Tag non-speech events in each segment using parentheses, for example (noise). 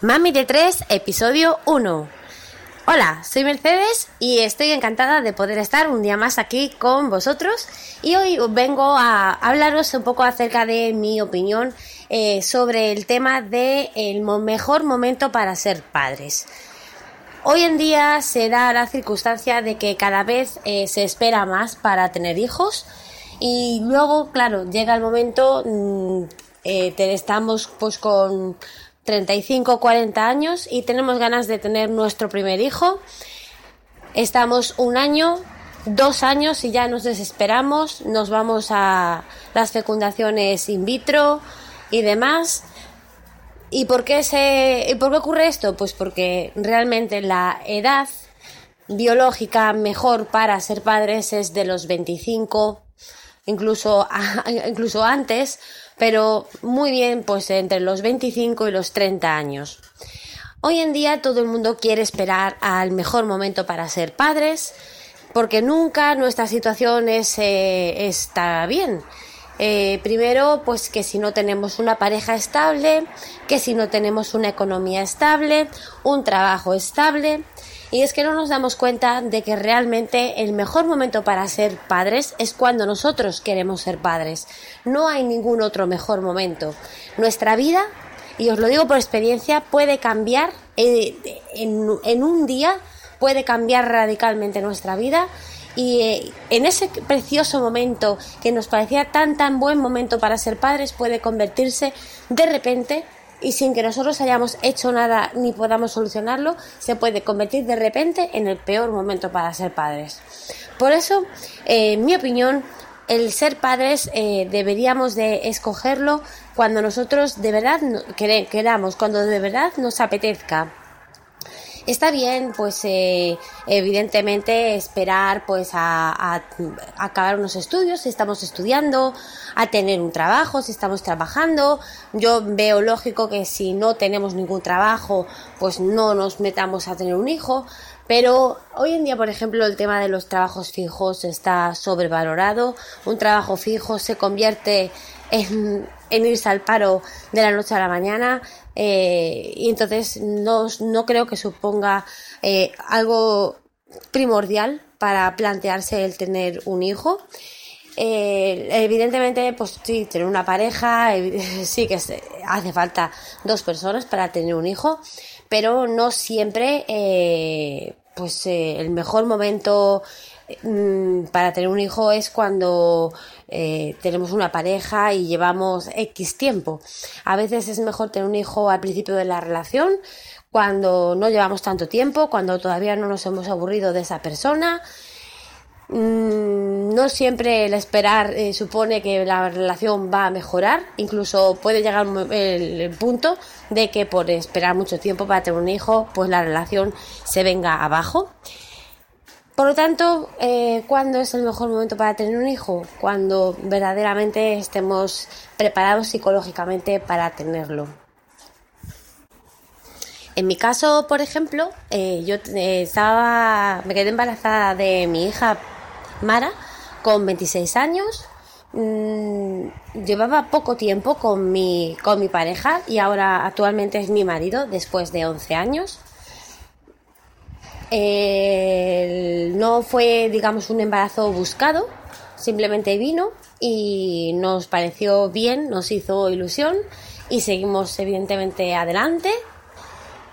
Mami de 3, episodio 1. Hola, soy Mercedes y estoy encantada de poder estar un día más aquí con vosotros y hoy vengo a hablaros un poco acerca de mi opinión eh, sobre el tema de el mejor momento para ser padres. Hoy en día se da la circunstancia de que cada vez eh, se espera más para tener hijos y luego, claro, llega el momento, mm, eh, estamos pues con 35 40 años y tenemos ganas de tener nuestro primer hijo. Estamos un año, dos años y ya nos desesperamos, nos vamos a las fecundaciones in vitro y demás. ¿Y por qué, se, por qué ocurre esto? Pues porque realmente la edad biológica mejor para ser padres es de los 25, incluso, (laughs) incluso antes, pero muy bien pues entre los 25 y los 30 años. Hoy en día todo el mundo quiere esperar al mejor momento para ser padres, porque nunca nuestra situación es, eh, está bien. Eh, primero, pues que si no tenemos una pareja estable, que si no tenemos una economía estable, un trabajo estable, y es que no nos damos cuenta de que realmente el mejor momento para ser padres es cuando nosotros queremos ser padres. No hay ningún otro mejor momento. Nuestra vida, y os lo digo por experiencia, puede cambiar eh, en, un día, puede cambiar radicalmente nuestra vida y eh, en ese precioso momento que nos parecía tan tan buen momento para ser padres puede convertirse de repente y sin que nosotros hayamos hecho nada ni podamos solucionarlo, se puede convertir de repente en el peor momento para ser padres. Por eso, eh, en mi opinión, el ser padres eh, deberíamos de escogerlo cuando nosotros de verdad queramos, cuando de verdad nos apetezca. Está bien, pues eh, evidentemente esperar pues a, acabar unos estudios, si estamos estudiando, a tener un trabajo, si estamos trabajando. Yo veo lógico que si no tenemos ningún trabajo, pues no nos metamos a tener un hijo. Pero hoy en día, por ejemplo, el tema de los trabajos fijos está sobrevalorado. Un trabajo fijo se convierte en, irse al paro de la noche a la mañana eh, y entonces no, no, creo que suponga eh, algo primordial para plantearse el tener un hijo. Eh, evidentemente, pues sí, tener una pareja, (laughs) sí que hace falta dos personas para tener un hijo, pero no siempre, pues el mejor momento para tener un hijo es cuando eh, tenemos una pareja y llevamos X tiempo. A veces es mejor tener un hijo al principio de la relación, cuando no llevamos tanto tiempo, cuando todavía no nos hemos aburrido de esa persona. Mm, no siempre el esperar eh, supone que la relación va a mejorar, incluso puede llegar el punto de que por esperar mucho tiempo para tener un hijo, pues la relación se venga abajo. Por lo tanto, eh, ¿cuándo es el mejor momento para tener un hijo? Cuando verdaderamente estemos preparados psicológicamente para tenerlo. En mi caso, por ejemplo, eh, yo eh, estaba, me quedé embarazada de mi hija Mara con 26 años. Mm, llevaba poco tiempo con mi, con mi pareja y ahora actualmente es mi marido después de 11 años no fue, digamos, un embarazo buscado, simplemente vino y nos pareció bien, nos hizo ilusión y seguimos evidentemente adelante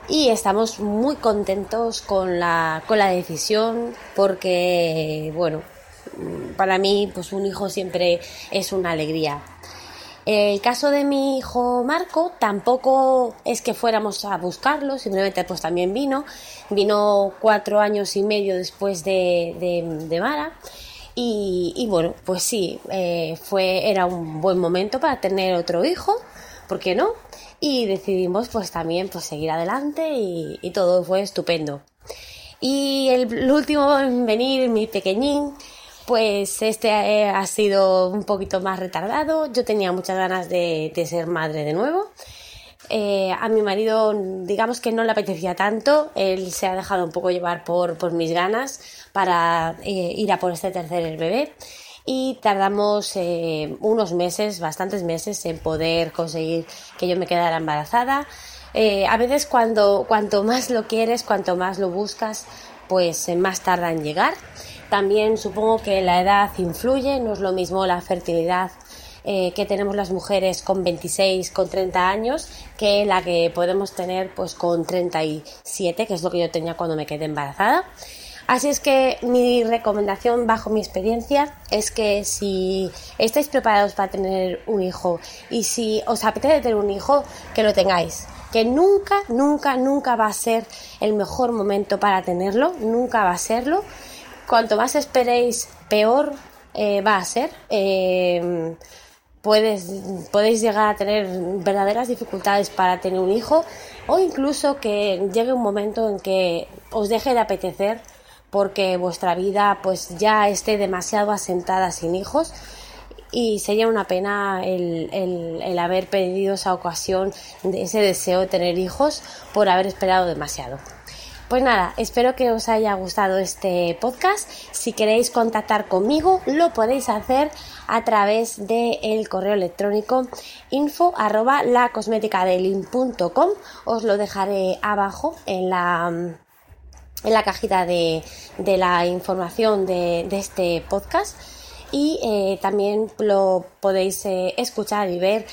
y estamos muy contentos con la, con la decisión porque, bueno, para mí pues un hijo siempre es una alegría. El caso de mi hijo Marco tampoco es que fuéramos a buscarlo, simplemente pues también vino. Vino cuatro años y medio después de, de, Mara. Y, bueno, pues sí, eh, fue, era un buen momento para tener otro hijo, ¿por qué no? Y decidimos pues también pues seguir adelante y, y todo fue estupendo. Y el último en venir, mi pequeñín, pues este eh, ha sido un poquito más retardado. Yo tenía muchas ganas de, ser madre de nuevo. Eh, a mi marido, digamos que no le apetecía tanto, él se ha dejado un poco llevar por, mis ganas para eh, ir a por este tercer bebé y tardamos unos meses, bastantes meses en poder conseguir que yo me quedara embarazada. A veces cuando cuanto más lo quieres, cuanto más lo buscas, pues eh, más tarda en llegar. También supongo que la edad influye, no es lo mismo la fertilidad eh, que tenemos las mujeres con 26, con 30 años, que la que podemos tener pues con 37, que es lo que yo tenía cuando me quedé embarazada. Así es que mi recomendación bajo mi experiencia es que si estáis preparados para tener un hijo y si os apetece tener un hijo, que lo tengáis. Que nunca, nunca, nunca va a ser el mejor momento para tenerlo, nunca va a serlo. Cuanto más esperéis, peor eh, va a ser. Eh, puedes, podéis llegar a tener verdaderas dificultades para tener un hijo o incluso que llegue un momento en que os deje de apetecer porque vuestra vida pues ya esté demasiado asentada sin hijos y sería una pena el, el, haber perdido esa ocasión, ese deseo de tener hijos por haber esperado demasiado. Pues nada, espero que os haya gustado este podcast. Si queréis contactar conmigo, lo podéis hacer a través del correo electrónico info arroba Os lo dejaré abajo en la, en la cajita de, de la información de, de este podcast y eh, también lo podéis eh, escuchar y ver,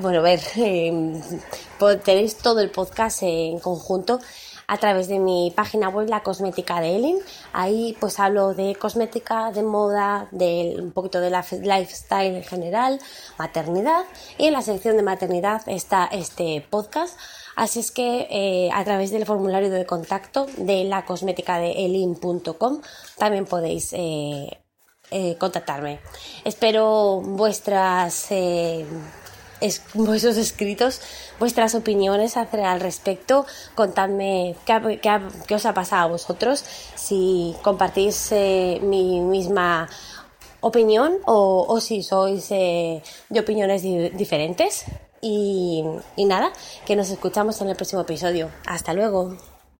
bueno, ver, (laughs) eh, tenéis todo el podcast en conjunto a través de mi página web La Cosmética de Elin. Ahí pues hablo de cosmética, de moda, de un poquito de la lifestyle en general, maternidad y en la sección de maternidad está este podcast. Así es que eh, a través del formulario de contacto de la cosmética de elin.com también podéis eh, eh, contactarme. Espero vuestras es, (laughs) vuestros escritos, vuestras opiniones al respecto. Contadme qué, qué, os ha pasado a vosotros, si compartís eh, mi misma opinión o, o si sois eh, de opiniones diferentes. Y, y nada, que nos escuchamos en el próximo episodio. Hasta luego.